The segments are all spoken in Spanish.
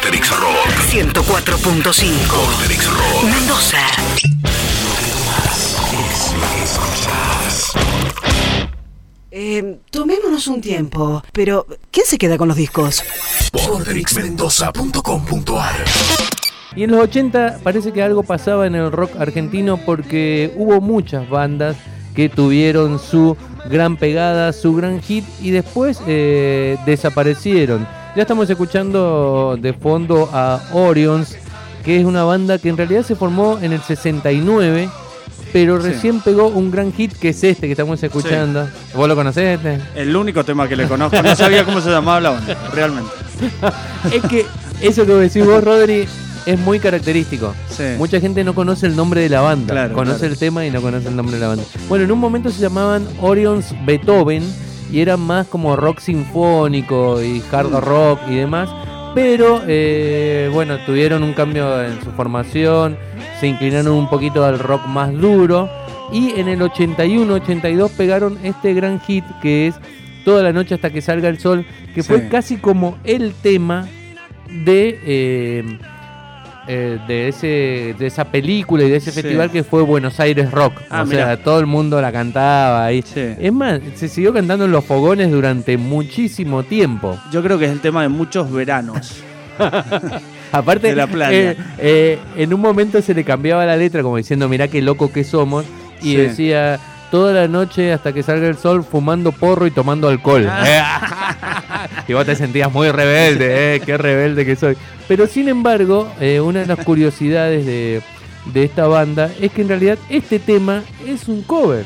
Rock. 104.5. Posterix Rock. Mendoza. Eh, tomémonos un tiempo, pero ¿quién se queda con los discos? Y en los 80 parece que algo pasaba en el rock argentino porque hubo muchas bandas que tuvieron su gran pegada, su gran hit y después eh, desaparecieron. Ya estamos escuchando de fondo a Orions, que es una banda que en realidad se formó en el 69, pero Sí. recién pegó un gran hit que es este que estamos escuchando. ¿Vos lo conocés este? El único tema que le conozco. No sabía cómo se llamaba la banda, realmente. es que eso que decís vos, Rodri, es muy característico. Sí. Mucha gente no conoce el nombre de la banda. Claro, conoce claro. el tema y no conoce el nombre de la banda. Bueno, en un momento se llamaban Orions Beethoven y eran más como rock sinfónico y hard rock y demás. Pero eh, bueno, tuvieron un cambio en su formación, se inclinaron un poquito al rock más duro y en el 81-82 pegaron este gran hit que es Toda la noche hasta que salga el sol, que Sí. fue casi como el tema de, eh, eh, de, ese, de esa película y de ese Sí. festival que fue Buenos Aires Rock. Ah, o sea, todo el mundo la cantaba ahí. Sí. Es más, se siguió cantando en los fogones durante muchísimo tiempo. Yo creo que es el tema de muchos veranos. Aparte, De la playa. eh, eh, en un momento se le cambiaba la letra como diciendo, mirá qué loco que somos. Y Sí. decía, toda la noche hasta que salga el sol fumando porro y tomando alcohol. y vos te sentías muy rebelde, eh, qué rebelde que soy. Pero sin embargo, eh, una de las curiosidades de, de esta banda es que en realidad este tema es un cover.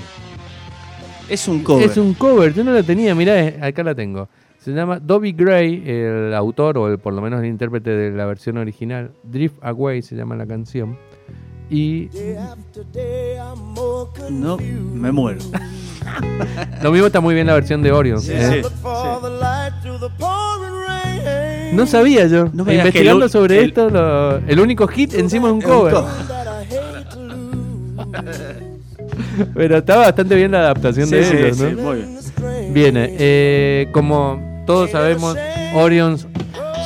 Es un cover. Es un cover, yo no la tenía, mirá, eh, acá la tengo. Se llama Dobby Gray, el autor, o el, por lo menos el intérprete de la versión original. Drift Away se llama la canción. Y No, me muero. lo mismo está muy bien la versión de Orion. Sí, ¿eh? sí, sí. No sabía yo. No me Investigando el- sobre el- esto, lo- el único hit encima es un cover. Pero está bastante bien la adaptación Sí, de ellos, sí, ¿no? muy bien. Bien, eh, como todos sabemos, Orions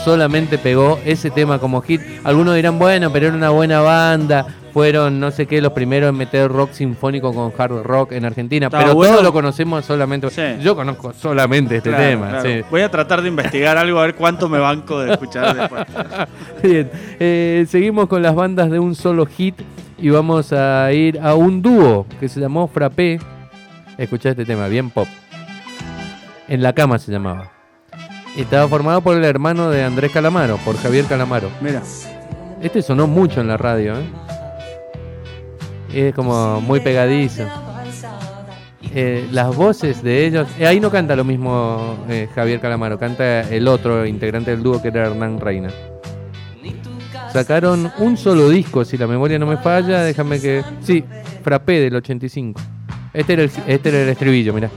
solamente pegó ese tema como hit. Algunos dirán, bueno, pero era una buena banda. Fueron, no sé qué, los primeros en meter rock sinfónico con hard rock en Argentina. Está pero bueno. todos lo conocemos solamente. Sí. Yo conozco solamente este Claro, tema. claro. sí. Voy a tratar de investigar algo, a ver cuánto me banco de escuchar después. Bien, eh, seguimos con las bandas de un solo hit y vamos a ir a un dúo que se llamó Frappé. Escuchá este tema, bien pop. En la cama se llamaba. Estaba formado por el hermano de Andrés Calamaro, por Javier Calamaro. Mira, Este sonó mucho en la radio, ¿eh? Es como muy pegadizo. Eh, las voces de ellos. eh, ahí no canta lo mismo eh, Javier Calamaro, canta el otro integrante del dúo que era Hernán Reina. Sacaron un solo disco, si la memoria no me falla, déjame que. Sí, Frappé del 85. Este era este era el estribillo, mirá.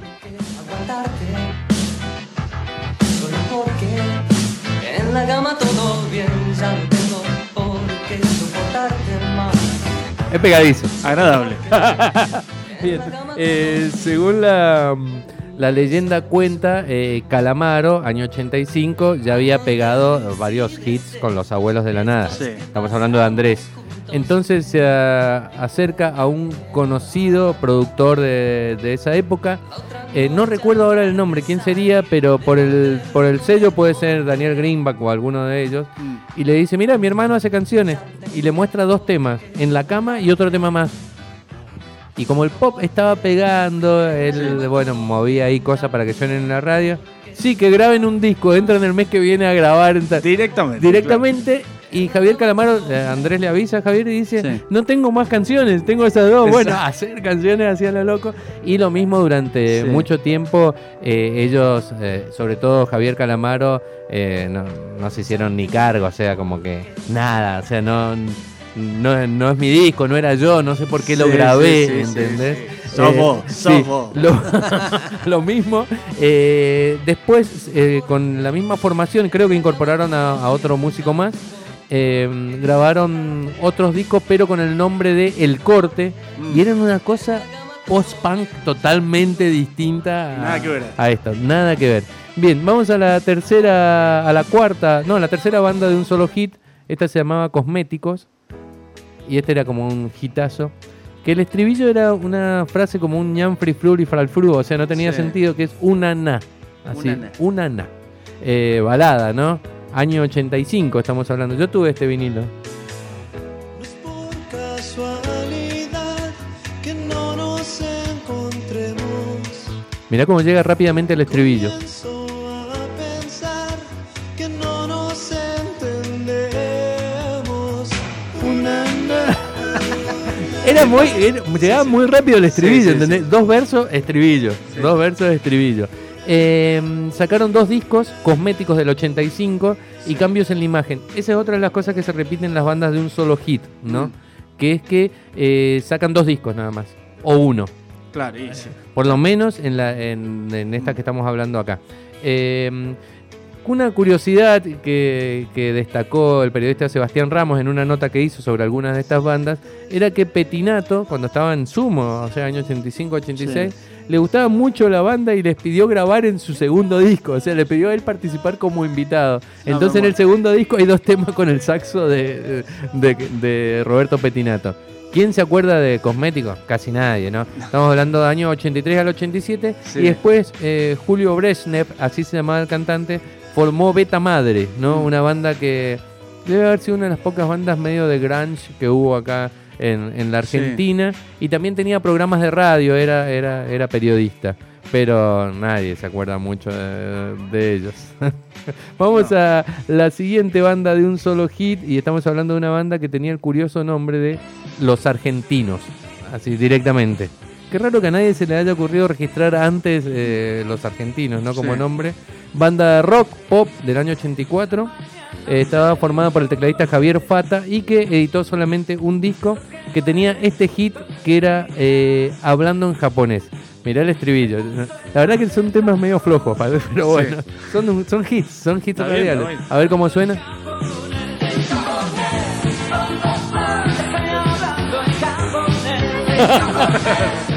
Es pegadizo. agradable. Bien, eh, según la, la leyenda cuenta, eh, Calamaro, año 85, ya había pegado varios hits con los abuelos de la nada. Sí. Estamos hablando de Andrés. Entonces se acerca a un conocido productor de, de esa época. Eh, no recuerdo ahora el nombre, quién sería, pero por el, por el sello puede ser Daniel Greenback o alguno de ellos. Y le dice, mira, mi hermano hace canciones. Y le muestra dos temas, En la cama y otro tema más. Y como el pop estaba pegando, él, bueno, movía ahí cosas para que suenen en la radio. Sí, que graben un disco, entran el mes que viene a grabar en ta- Directamente. directamente. Y Javier Calamaro, eh, Andrés le avisa a Javier y dice, Sí. no tengo más canciones, tengo esas dos. Bueno, hacer canciones hacía lo loco. Y lo mismo durante Sí. mucho tiempo, eh, ellos, eh, sobre todo Javier Calamaro, eh, no, no se hicieron ni cargo, o sea, como que nada, o sea, no... No, no es mi disco, no era yo, no sé por qué lo grabé, ¿entendés? sos sí, vos. Lo, lo mismo. eh, después, eh, con la misma formación, creo que incorporaron a, a otro músico más. Eh, grabaron otros discos, pero con el nombre de El Corte. Mm. Y eran una cosa post-punk totalmente distinta a, Nada que ver. a esto. Nada que ver. Bien, vamos a la tercera, a la cuarta, no, la tercera banda de un solo hit. Esta se llamaba Cosméticos. Y este era como un hitazo. Que el estribillo era una frase como un ñan free fluri fralfru, o sea, no tenía Sí. sentido, que es una na. Así, Una na. una na. Eh, balada, ¿no? Año 85 estamos hablando. Yo tuve este vinilo. Mirá cómo llega rápidamente el estribillo. Comienzo a pensar que no nos entendemos. Una Era muy, era- llegaba muy rápido el estribillo, Sí, sí, ¿entendés? Dos versos, estribillo. Sí. Dos versos, estribillo. Eh, sacaron dos discos cosméticos del 85 y cambios en la imagen. Esa es otra de las cosas que se repiten en las bandas de un solo hit, ¿no? Mm. Que es que eh, sacan dos discos nada más. O uno. Claro, sí. Por lo menos en, la, en, en esta que estamos hablando acá. Eh, una curiosidad que, que destacó el periodista Sebastián Ramos en una nota que hizo sobre algunas de estas bandas era que Petinato, cuando estaba en Sumo, o sea, año 85-86, le gustaba mucho la banda y les pidió grabar en su segundo disco. O sea, le pidió a él participar como invitado. Entonces, en el segundo disco hay dos temas con el saxo de, de- de Roberto Petinato. ¿Quién se acuerda de Cosméticos? Casi nadie, ¿no? Estamos hablando de año 83 al 87. Sí. Y después eh, Julio Brezhnev, así se llamaba el cantante, formó Beta Madre, ¿no? Mm. Una banda que debe haber sido una de las pocas bandas medio de grunge que hubo acá en, en la Sí. Argentina. Y también tenía programas de radio, era, era, era periodista. Pero nadie se acuerda mucho de, de ellos. Vamos a la siguiente banda de un solo hit. Y estamos hablando de una banda que tenía el curioso nombre de Los Argentinos. Así directamente. Qué raro que a nadie se le haya ocurrido registrar antes eh, Los Argentinos, ¿no? Como Sí. nombre. Banda de rock pop del año 84. Eh, estaba formada por el tecladista Javier Fata y que editó solamente un disco que tenía este hit que era eh, Hablando en japonés. Mirá el estribillo. La verdad que son temas medio flojos, pero Sí. bueno, son, son hits, son hits radiales. bien. A ver cómo suena.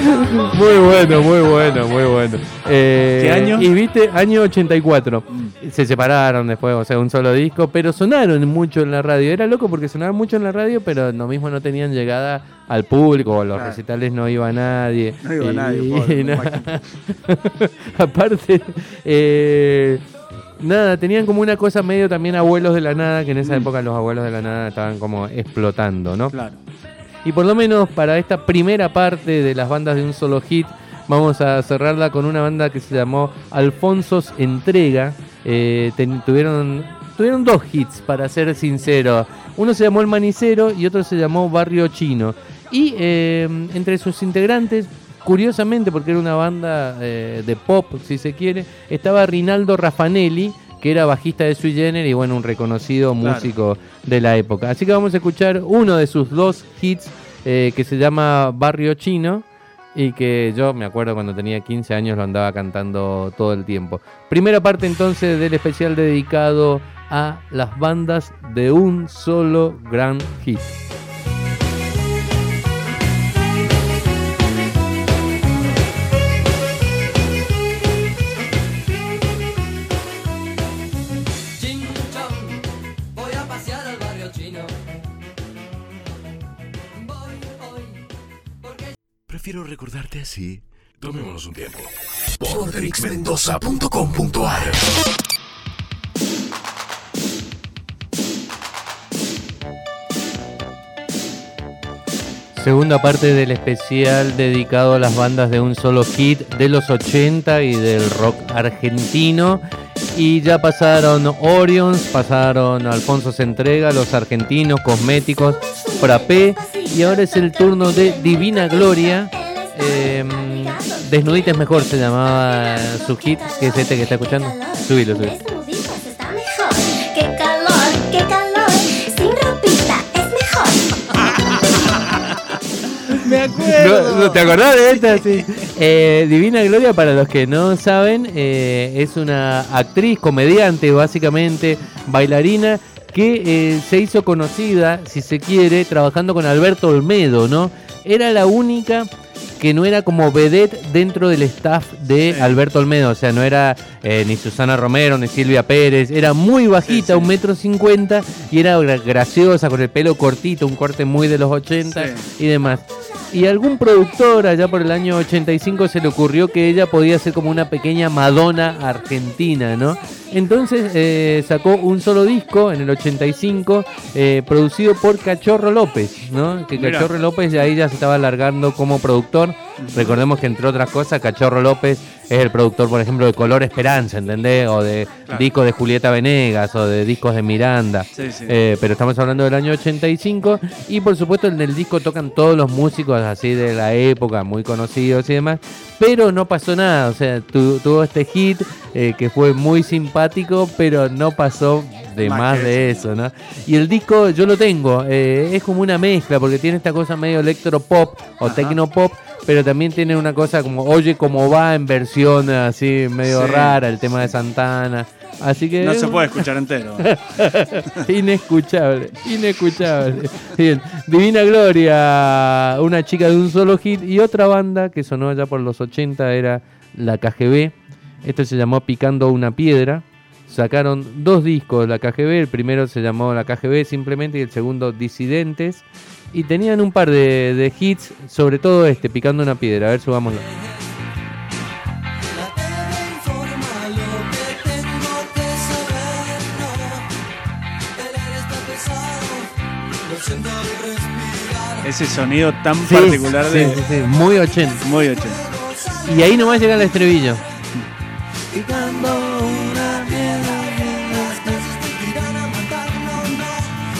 Muy bueno, muy bueno, muy bueno. Eh, ¿Qué año? Y viste, año 84. Mm. Se separaron después, o sea, un solo disco, pero sonaron mucho en la radio. Era loco porque sonaban mucho en la radio, pero lo mismo no tenían llegada al público, los Claro. recitales no iba nadie. No iba Y- nadie, pobre, nada. Aparte, eh, nada, tenían como una cosa medio también abuelos de la nada, que en esa Mm. época los abuelos de la nada estaban como explotando, ¿no? Claro. Y por lo menos para esta primera parte de las bandas de un solo hit, vamos a cerrarla con una banda que se llamó Alfonsos Entrega. Eh, tuvieron, tuvieron dos hits, para ser sincero. Uno se llamó El Manicero y otro se llamó Barrio Chino. Y eh, entre sus integrantes, curiosamente, porque era una banda eh, de pop, si se quiere, estaba Rinaldo Raffanelli, que era bajista de Sui Generis y bueno, un reconocido Claro. músico de la época. Así que vamos a escuchar uno de sus dos hits eh, que se llama Barrio Chino y que yo me acuerdo cuando tenía 15 años lo andaba cantando todo el tiempo. Primera parte entonces del especial dedicado a las bandas de un solo gran hit. Recordarte así. Tomémonos un tiempo. Porterixmendoza.com.ar Segunda parte del especial dedicado a las bandas de un solo hit de los 80 y del rock argentino. Y ya pasaron Orions, pasaron Alfonso se entrega, los argentinos, cosméticos, Frappé. Y ahora es el turno de Divina Gloria. Eh, Desnudita es mejor, se llamaba su hit, que es este que está escuchando. Subilo, subilo. Me acuerdo. ¿No, te acordás de esta? Sí. Eh, Divina Gloria, para los que no saben, eh, es una actriz, comediante, básicamente, bailarina, que eh, se hizo conocida, si se quiere, trabajando con Alberto Olmedo, ¿no? Era la única que no era como vedette dentro del staff de Sí. Alberto Olmedo. O sea, no era eh, ni Susana Romero ni Silvia Pérez. Era muy bajita, un metro cincuenta, y era gra- graciosa, con el pelo cortito, un corte muy de los 80 y demás. Y algún productor allá por el año 85 se le ocurrió que ella podía ser como una pequeña Madonna argentina, ¿no? Entonces eh, sacó un solo disco en el 85, eh, producido por Cachorro López, ¿no? Que. Cachorro López ya ahí ya se estaba alargando como productor. Recordemos que entre otras cosas, Cachorro López es el productor, por ejemplo, de Color Esperanza, ¿entendés? O de Claro. discos de Julieta Venegas o de discos de Miranda. Sí, sí. Eh, pero estamos hablando del año 85 y por supuesto en el disco tocan todos los músicos así de la época, muy conocidos y demás, pero no pasó nada, o sea, tu- tuvo este hit eh, que fue muy simpático, pero no pasó de Más de eso, ¿no? Y el disco yo lo tengo, eh, es como una mezcla, porque tiene esta cosa medio electropop o Ajá. tecnopop, pero también tiene una cosa como Oye cómo va en versión así medio Sí, rara, el tema de Santana. Así que No se puede escuchar entero. inescuchable, inescuchable. Bien, Divina Gloria, una chica de un solo hit y otra banda que sonó allá por los 80 era la KGB. Esto se llamó Picando una piedra. Sacaron dos discos de la KGB, el primero se llamó la KGB simplemente y el segundo Disidentes. Y tenían un par de, de hits, sobre todo este, Picando una piedra. A ver, subámoslo. Ese sonido tan Sí, particular sí, de. sí, sí, muy 80. Muy 80. Y ahí nomás llega el estribillo.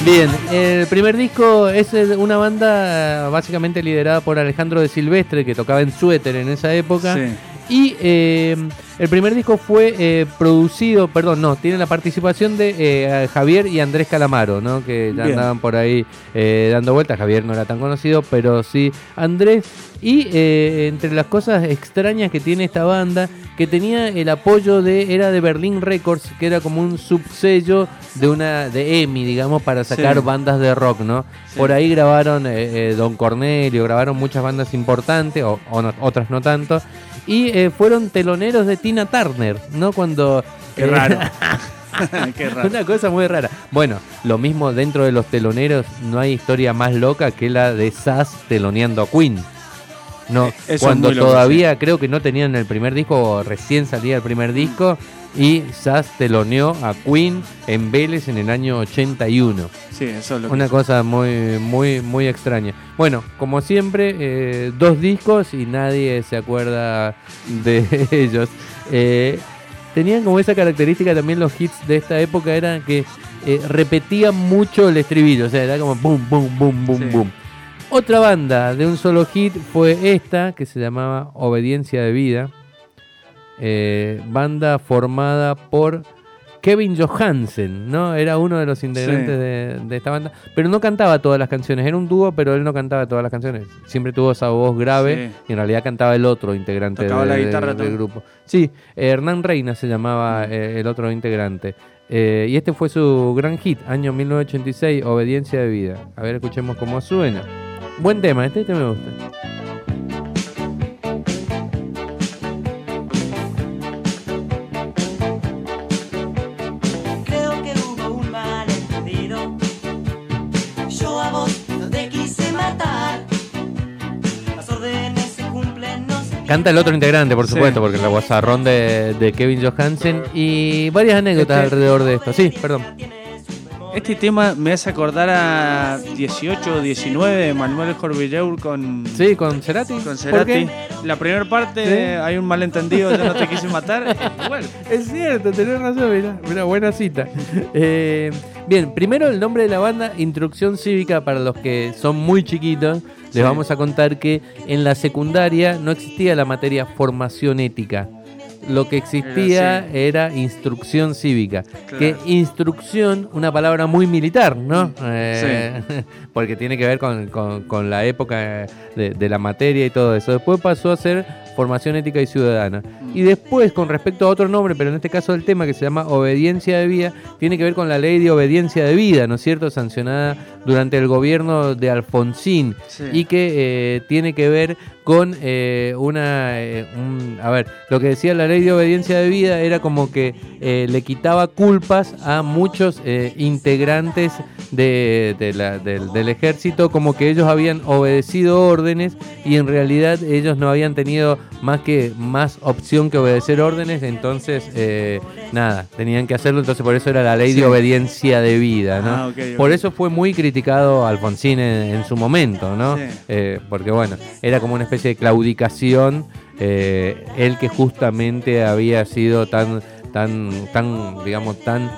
Bien, el primer disco es una banda básicamente liderada por Alejandro de Silvestre, que tocaba en suéter en esa época. Sí. Y eh, el primer disco fue eh, producido, perdón, no, tiene la participación de eh, Javier y Andrés Calamaro, ¿no? Que ya andaban por ahí eh, dando vueltas. Javier no era tan conocido, pero sí Andrés. Y eh, entre las cosas extrañas que tiene esta banda, que tenía el apoyo de, era de Berlin Records, que era como un subsello de una, de EMI, digamos, para sacar Sí. bandas de rock, ¿no? Sí. Por ahí grabaron eh, eh, Don Cornelio, grabaron muchas bandas importantes, o, o no- otras no tanto. Y eh, fueron teloneros de Tina Turner, ¿no? Cuando. Qué eh, raro. Qué raro. Una cosa muy rara. Bueno, lo mismo dentro de los teloneros, no hay historia más loca que la de Sass teloneando a Queen. No, eso cuando loco, todavía creo que no tenían el primer disco, o recién salía el primer disco, y Sass teloneó a Queen en Vélez en el año 81. Sí, eso es lo que. Una cosa muy, muy, muy extraña. Bueno, como siempre, eh, dos discos y nadie se acuerda de ellos. Eh, tenían como esa característica también los hits de esta época, eran que eh, repetían mucho el estribillo, o sea, era como boom, boom, boom, boom, Sí. boom. Otra banda de un solo hit fue esta, que se llamaba Obediencia de Vida. Eh, banda formada por Kevin Johansen, ¿no? Era uno de los integrantes Sí. de, de esta banda. Pero no cantaba todas las canciones. Era un dúo, pero él no cantaba todas las canciones. Siempre tuvo esa voz grave Sí. y en realidad cantaba el otro integrante de- la de- guitarra del grupo. Sí, eh, Hernán Reina se llamaba eh, el otro integrante. Eh, y este fue su gran hit, año 1986, Obediencia de Vida. A ver, escuchemos cómo suena. Buen tema, este, este me gusta. Canta el otro integrante, por Sí. supuesto, porque la guasarrón de, de Kevin Johansen y varias anécdotas Este- alrededor de esto. Sí, perdón. Este tema me hace acordar a 18 o 19 de Manuel Jorvilleur con. Sí, con Cerati. Con ¿Por Cerati. La primera parte Sí. hay un malentendido, yo no te quise matar. Igual. Es cierto, tenés razón, mirá, una buena cita. Eh, bien, primero el nombre de la banda, Instrucción Cívica, para los que son muy chiquitos, les Sí. vamos a contar que en la secundaria no existía la materia formación ética. Lo que existía Era era instrucción cívica. Que instrucción, una palabra muy militar, ¿no? Eh, porque tiene que ver con, con- con la época de, de la materia y todo eso. Después pasó a ser formación ética y ciudadana. Y después, con respecto a otro nombre, pero en este caso el tema que se llama obediencia de vida, tiene que ver con la ley de obediencia de vida, ¿no es cierto?, sancionada durante el gobierno de Alfonsín Sí. y que eh, tiene que ver con eh, una... eh, un- a ver, lo que decía la ley de obediencia de vida era como que eh, le quitaba culpas a muchos eh, integrantes de, de la- del, del ejército, como que ellos habían obedecido órdenes y en realidad ellos no habían tenido más que más opción que obedecer órdenes, entonces eh, nada, tenían que hacerlo, entonces por eso era la ley Sí. de obediencia de vida, ¿no? Ah. Por eso fue muy criticado Alfonsín en, en su momento, ¿no? Sí. Eh, porque bueno, era como una especie de claudicación, eh, él que justamente había sido tan, tan, tan, digamos, tan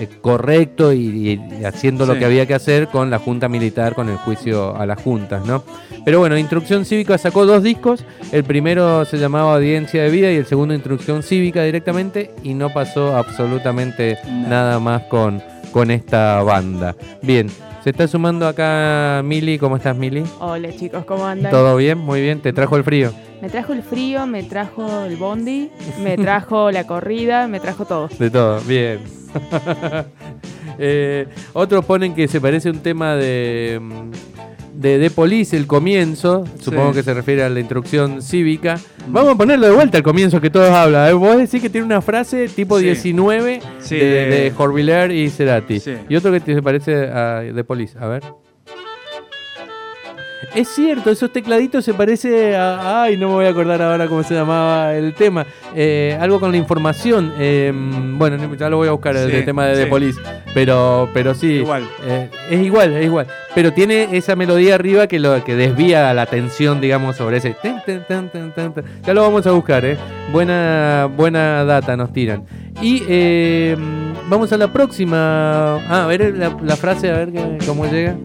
eh, correcto y, y haciendo lo que había que hacer con la Junta Militar, con el juicio a las juntas, ¿no? Pero bueno, Instrucción Cívica sacó dos discos, el primero se llamaba Audiencia de Vida y el segundo Instrucción Cívica directamente y no pasó absolutamente No. nada más con, con esta banda. Bien, se está sumando acá Mili, ¿cómo estás Mili? Hola chicos, ¿cómo andan? ¿Todo bien? Muy bien, ¿te trajo el frío? Me trajo el frío, me trajo el bondi, me trajo la corrida, me trajo todo. De todo, bien. Eh, otros ponen que se parece a un tema de, mm, de The Police, el comienzo. Supongo Sí. que se refiere a la instrucción cívica. Vamos a ponerlo de vuelta al comienzo que todos hablan. Eh, Vos decís que tiene una frase tipo Sí. 19 Sí, de, de- de y Cerati. Y otro que te se parece a The Police. A ver. Es cierto, esos tecladitos se parece a... Ay, no me voy a acordar ahora cómo se llamaba el tema. Eh, algo con la información. eh, bueno, no- ya lo voy a buscar el, Sí, el tema de The sí. Police. Pero, pero sí. Igual. eh, es igual, es igual. Pero tiene esa melodía arriba que lo que desvía la atención, digamos, sobre ese. Ya lo vamos a buscar, ¿eh? Buena, buena data nos tiran. Y eh, vamos a la próxima. Ah, a ver la, la frase, a ver cómo llega.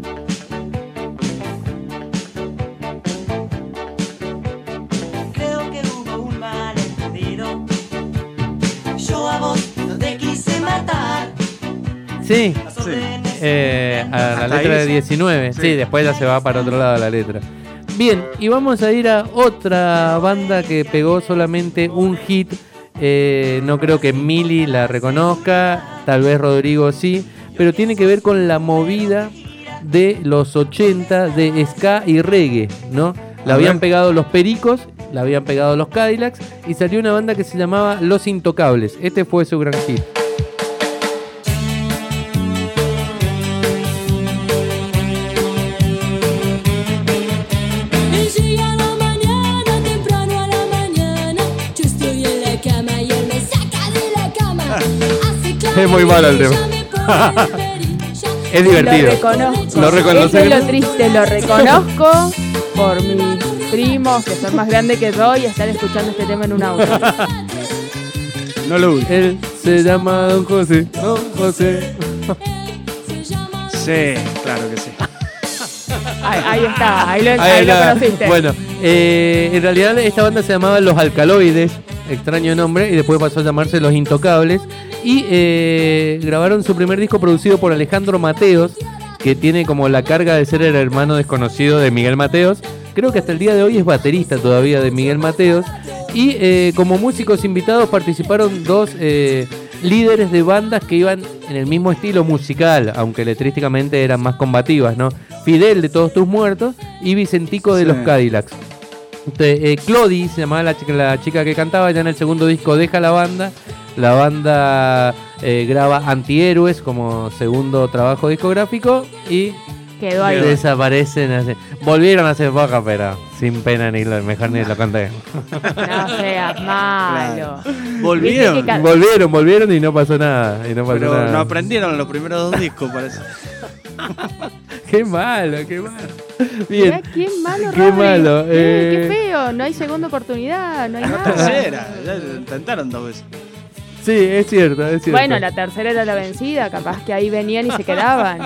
Sí. Eh, a la letra de sí. 19. Sí. Sí. después ya se va para otro lado la letra. Bien, y vamos a ir a otra banda que pegó solamente un hit. Eh, no creo que Mili la reconozca, tal vez Rodrigo sí, pero tiene que ver con la movida de los 80 de ska y reggae, ¿no? La habían pegado los Pericos, la habían pegado los Cadillacs y salió una banda que se llamaba Los Intocables. Este fue su gran hit. Es muy malo el tema. Es divertido. Lo reconozco. ¿Lo? Eso es lo triste, lo reconozco por mis primos que son más grandes que yo y están escuchando este tema en un auto. No lo ubico. Él se llama Don José. Don José. Se llama Sí, claro que sí. Ahí, ahí está, ahí lo, Ahí ahí lo está. conociste. Bueno, eh, en realidad esta banda se llamaba Los Alcaloides, extraño nombre, y después pasó a llamarse Los Intocables. Y eh, grabaron su primer disco producido por Alejandro Mateos, que tiene como la carga de ser el hermano desconocido de Miguel Mateos. Creo que hasta el día de hoy es baterista todavía de Miguel Mateos. Y eh, como músicos invitados participaron dos eh, líderes de bandas que iban en el mismo estilo musical, aunque letrísticamente eran más combativas, ¿no? Fidel de Todos Tus Muertos y Vicentico de Sí. los Cadillacs. Este, eh, Clodi se llamaba la chica, la chica que cantaba, ya en el segundo disco deja la banda. La banda eh, graba Antihéroes como segundo trabajo discográfico y Quedó ahí. desaparecen. así. Volvieron a hacer boca, pero sin pena ni lo, mejor ni lo conté. No seas malo. Volvieron. Que volvieron, volvieron y no pasó nada. Y no pasó Pero nada. no aprendieron los primeros dos discos, parece. Qué malo, qué malo. Mirá Bien. qué malo, Qué malo, Eh. Qué feo, no hay segunda oportunidad, no hay nada. Tercera, ya lo intentaron dos veces. Sí, es cierto, es cierto. Bueno, la tercera era la vencida, capaz que ahí venían y se quedaban.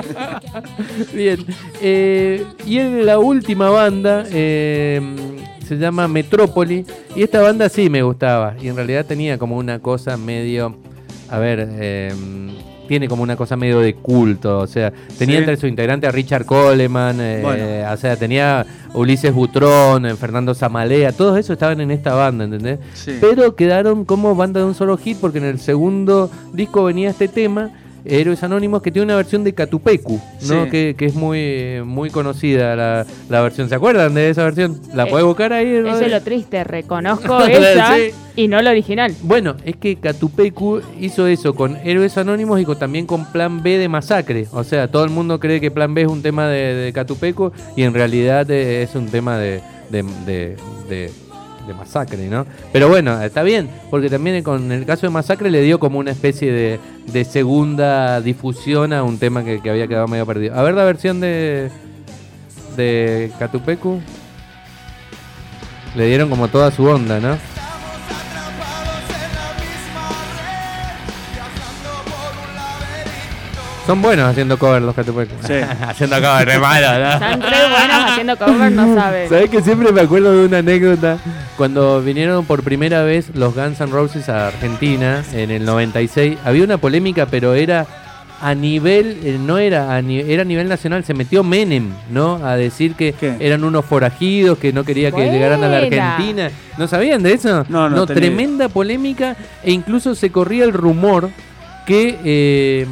Bien. eh, y en la última banda eh, se llama Metrópoli. Y esta banda sí me gustaba. Y en realidad tenía como una cosa medio. A ver, eh, tiene como una cosa medio de culto. O sea, tenía Sí. entre sus integrantes a Richard Coleman, eh, Bueno. o sea, tenía Ulises Butrón, eh, Fernando Zamalea, todos esos estaban en esta banda, ¿entendés? Sí. Pero quedaron como banda de un solo hit porque en el segundo disco venía este tema. Héroes Anónimos que tiene una versión de Catupecu, ¿no? Sí. Que, que es muy muy conocida la, la versión. ¿Se acuerdan de esa versión? ¿La Eh, puede buscar ahí? Eso Rodri? es lo triste, reconozco esa Sí. y no la original. Bueno, es que Catupecu hizo eso con Héroes Anónimos y con- también con Plan B de Masacre. O sea, todo el mundo cree que Plan B es un tema de, de Catupecu y en realidad eh, es un tema de, de, de- de- Masacre, ¿no? Pero bueno, está bien, porque también con el caso de Masacre le dio como una especie de, de segunda difusión a un tema que, que había quedado medio perdido. A ver la versión de, de Catupecu. Le dieron como toda su onda, ¿no? Son buenos haciendo cover los Catupecu. Sí. haciendo cover, re malo, ¿no? Están re buenos haciendo cover, no saben. ¿Sabes que siempre me acuerdo de una anécdota? Cuando vinieron por primera vez los Guns N' Roses a Argentina en el 96, había una polémica, pero era a nivel, eh, no era a, ni- era a nivel nacional, se metió Menem, ¿no? A decir que ¿Qué? eran unos forajidos, que no quería que llegaran a la. Argentina. ¿No sabían de eso? No, no tenía tremenda polémica e incluso se corría el rumor que... eh,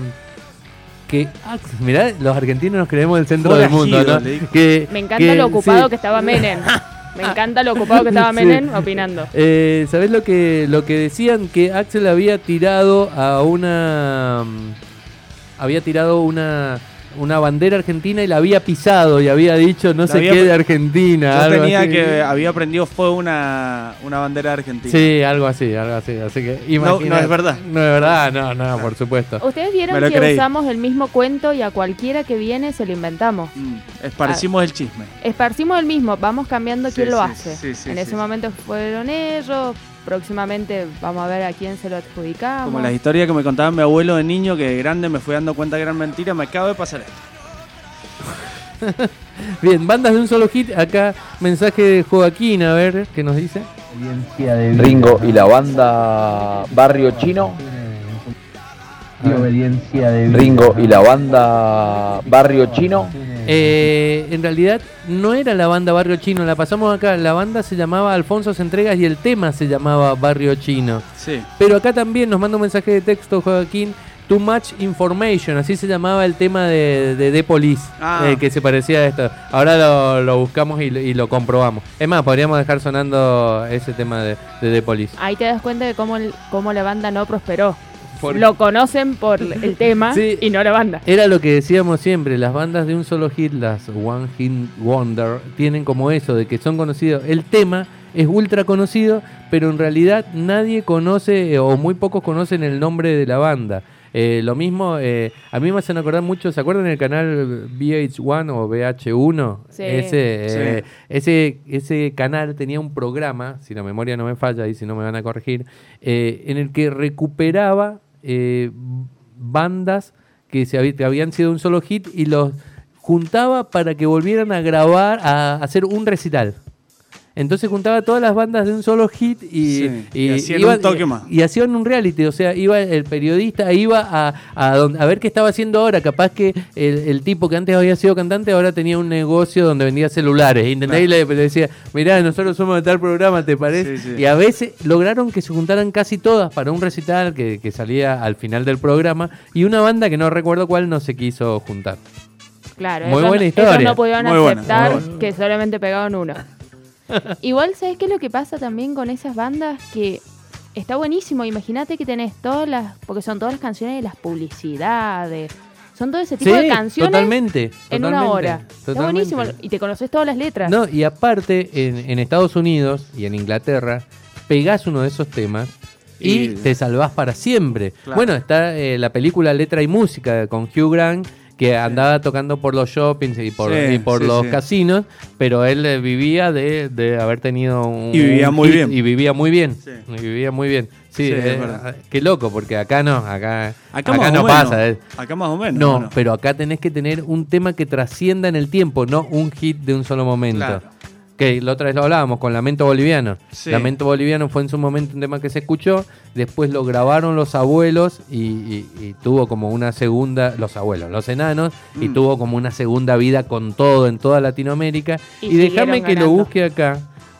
que ah, mirá, los argentinos nos creemos el centro del mundo, ¿no? Que, Me encanta que- lo ocupado sí. que estaba Menem. Me encanta lo ocupado que estaba Sí. Menem opinando. Eh, ¿Sabés lo que, lo que decían? Que Axel había tirado a una. mm, Había tirado una, una bandera argentina y la había pisado y había dicho no La sé qué de Argentina. Yo algo tenía así. que había prendido fuego una, una bandera argentina. Sí, algo así, algo así. Así que No, es verdad. No es verdad, no, no, por supuesto. Ustedes vieron que creí. usamos el mismo cuento y a cualquiera que viene se lo inventamos. Mm, esparcimos el chisme. Esparcimos el mismo, vamos cambiando Sí, quién lo hace. sí, sí, en sí, ese sí. momento fueron ellos, próximamente vamos a ver a quién se lo adjudicamos. Como la historia que me contaba mi abuelo de niño, que de grande me fui dando cuenta que eran mentiras, me acaba de pasar esto. Bien, bandas de un solo hit. Acá mensaje de Joaquín, a ver qué nos dice. Ringo y la banda Barrio Chino. Ringo y la banda Barrio Chino. Eh, en realidad no era la banda Barrio Chino, la pasamos acá. La banda se llamaba Alfonso Entregas y el tema se llamaba Barrio Chino. Sí. Pero acá también nos manda un mensaje de texto, Joaquín. Too Much Information, así se llamaba el tema de, de The Police, Ah. eh, que se parecía a esto. Ahora lo, lo buscamos y, lo- y lo comprobamos. Es más, podríamos dejar sonando ese tema de, de The Police. Ahí te das cuenta de cómo, el- cómo la banda no prosperó. Por- Lo conocen por el tema Sí. y no la banda. Era lo que decíamos siempre, las bandas de un solo hit, las One Hit Wonder, tienen como eso, de que son conocidos. El tema es ultra conocido, pero en realidad nadie conoce eh, o muy pocos conocen el nombre de la banda. Eh, lo mismo, eh, a mí me hacen acordar mucho, ¿se acuerdan del canal VH1 o VH1? Sí. Ese, eh, Sí. ese, ese canal tenía un programa, si la memoria no me falla y si no me van a corregir, eh, en el que recuperaba eh, bandas que, se que habían sido un solo hit y los juntaba para que volvieran a grabar, a hacer un recital. Entonces juntaba todas las bandas de un solo hit y, Sí, y hacían un toque más. y hacían un reality, o sea, iba el periodista, iba a, a, donde- a ver qué estaba haciendo ahora, capaz que el, el tipo que antes había sido cantante ahora tenía un negocio donde vendía celulares, ¿entendés? Y le, le decía, mirá, nosotros somos de tal programa, ¿te parece? Sí, sí. Y a veces lograron que se juntaran casi todas para un recital que, que salía al final del programa y una banda que no recuerdo cuál no se quiso juntar. Claro, Muy ellos, buena historia. ellos no pudieron Muy aceptar buena. que solamente pegaban uno. Igual, ¿sabes qué es lo que pasa también con esas bandas? Que está buenísimo. Imagínate que tenés todas las. Porque son todas las canciones de las publicidades. Son todo ese tipo de canciones totalmente. en una totalmente, hora. Está buenísimo. Y te conoces todas las letras. No, y aparte, en, en Estados Unidos y en Inglaterra, pegás uno de esos temas y, Y- te salvás para siempre. Claro. Bueno, está eh, la película Letra y Música con Hugh Grant, que andaba tocando por los shoppings y por, Sí, y por sí, los sí. casinos, pero él eh, vivía de, de haber tenido un... Y vivía muy hit bien. Y vivía muy bien. Y vivía muy bien. Sí, eh, verdad. qué loco, porque acá no, acá, Acá, no pasa. eh. Acá más o menos. No, pero acá tenés que tener un tema que trascienda en el tiempo, no un hit de un solo momento. Claro. Que la otra vez lo hablábamos con Lamento Boliviano. Sí. Lamento Boliviano fue en su momento un tema que se escuchó, después lo grabaron los abuelos y, y- y tuvo como una segunda, los abuelos, los enanos, y Mm. tuvo como una segunda vida con todo en toda Latinoamérica. Y Y, déjame que lo busque acá,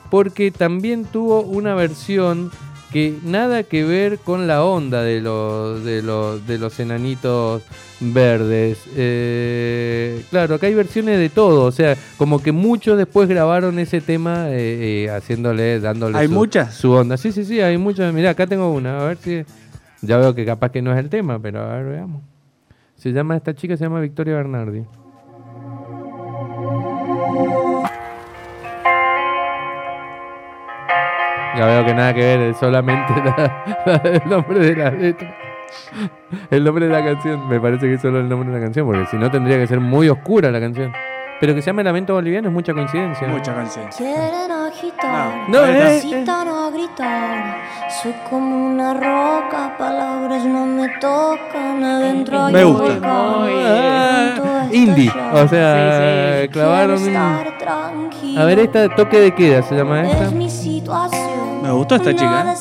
porque también tuvo una versión que nada que ver con la onda de los, de los, de los enanitos verdes. Eh, claro, acá hay versiones de todo, o sea, como que muchos después grabaron ese tema eh, eh, haciéndole, dándole ¿Hay su, muchas? su onda. Sí, sí, sí, hay muchas. Mirá, acá tengo una, a ver si... Ya veo que capaz que no es el tema, pero a ver, veamos. Se llama, esta chica se llama Victoria Bernardi. Ya veo que nada que ver, es solamente la- la- el nombre de la letra. El nombre de la canción, me parece que es solo el nombre de la canción, porque si no tendría que ser muy oscura la canción. Pero que se llame Lamento Boliviano es mucha coincidencia. Mucha canción. Quieren agitar, No, eh, a gritar. Soy como una roca, palabras no me tocan. Adentro Me gusta. Ah, indie, o sea, Sí, sí. clavaron. A ver, esta toque de queda se llama esta. Es mi situación. Me gustó esta chica, ¿eh? me-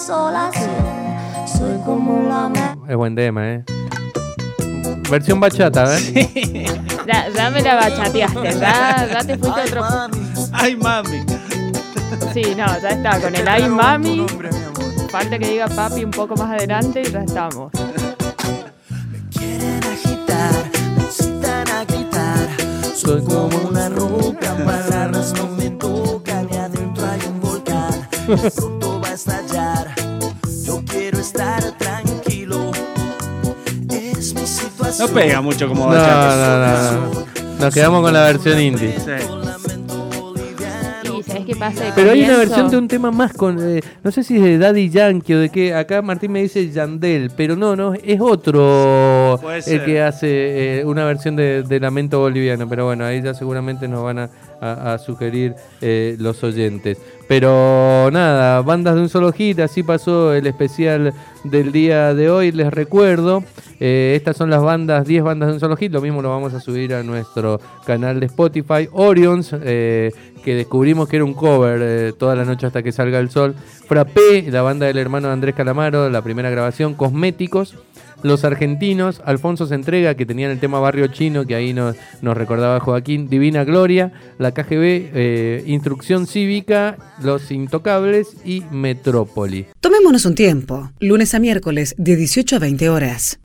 Es buen tema, eh. Versión bachata, ¿eh? Ya, ya me la bachateaste, ya, ya te fuiste a otro. Ay, mami. Sí, no, ya está. Con el ay mami. Falta que diga papi un poco más adelante y ya estamos. Quieren agitar, necesitan a gritar. Soy como una roca, palabras no me tocan y adentro hay un volcán. Estallar. Yo quiero estar tranquilo. Es mi No situación. pega mucho como No, bachata. no, no, no. Nos quedamos con la versión indie. Sí. Y sabes qué pasa. Pero hay una versión de un tema más con. eh, no sé si es de Daddy Yankee o de qué. Acá Martín me dice Yandel, pero no, no, es otro el que hace eh, una versión de, de Lamento Boliviano. Pero bueno, ahí ya seguramente nos van a, a- sugerir eh, los oyentes. Pero nada, bandas de un solo hit, así pasó el especial del día de hoy, les recuerdo. eh, estas son las bandas, 10 bandas de un solo hit, lo mismo lo vamos a subir a nuestro canal de Spotify. Orions, eh, que descubrimos que era un cover toda la noche hasta que salga el sol. Frappé, la banda del hermano de Andrés Calamaro, la primera grabación. Cosméticos. Los argentinos, Alfonso se entrega, que tenían el tema Barrio Chino, que ahí nos, recordaba Joaquín, Divina Gloria, la KGB, eh, Instrucción Cívica, Los Intocables y Metrópoli. Tomémonos un tiempo. Lunes a miércoles de 18 a 20 horas.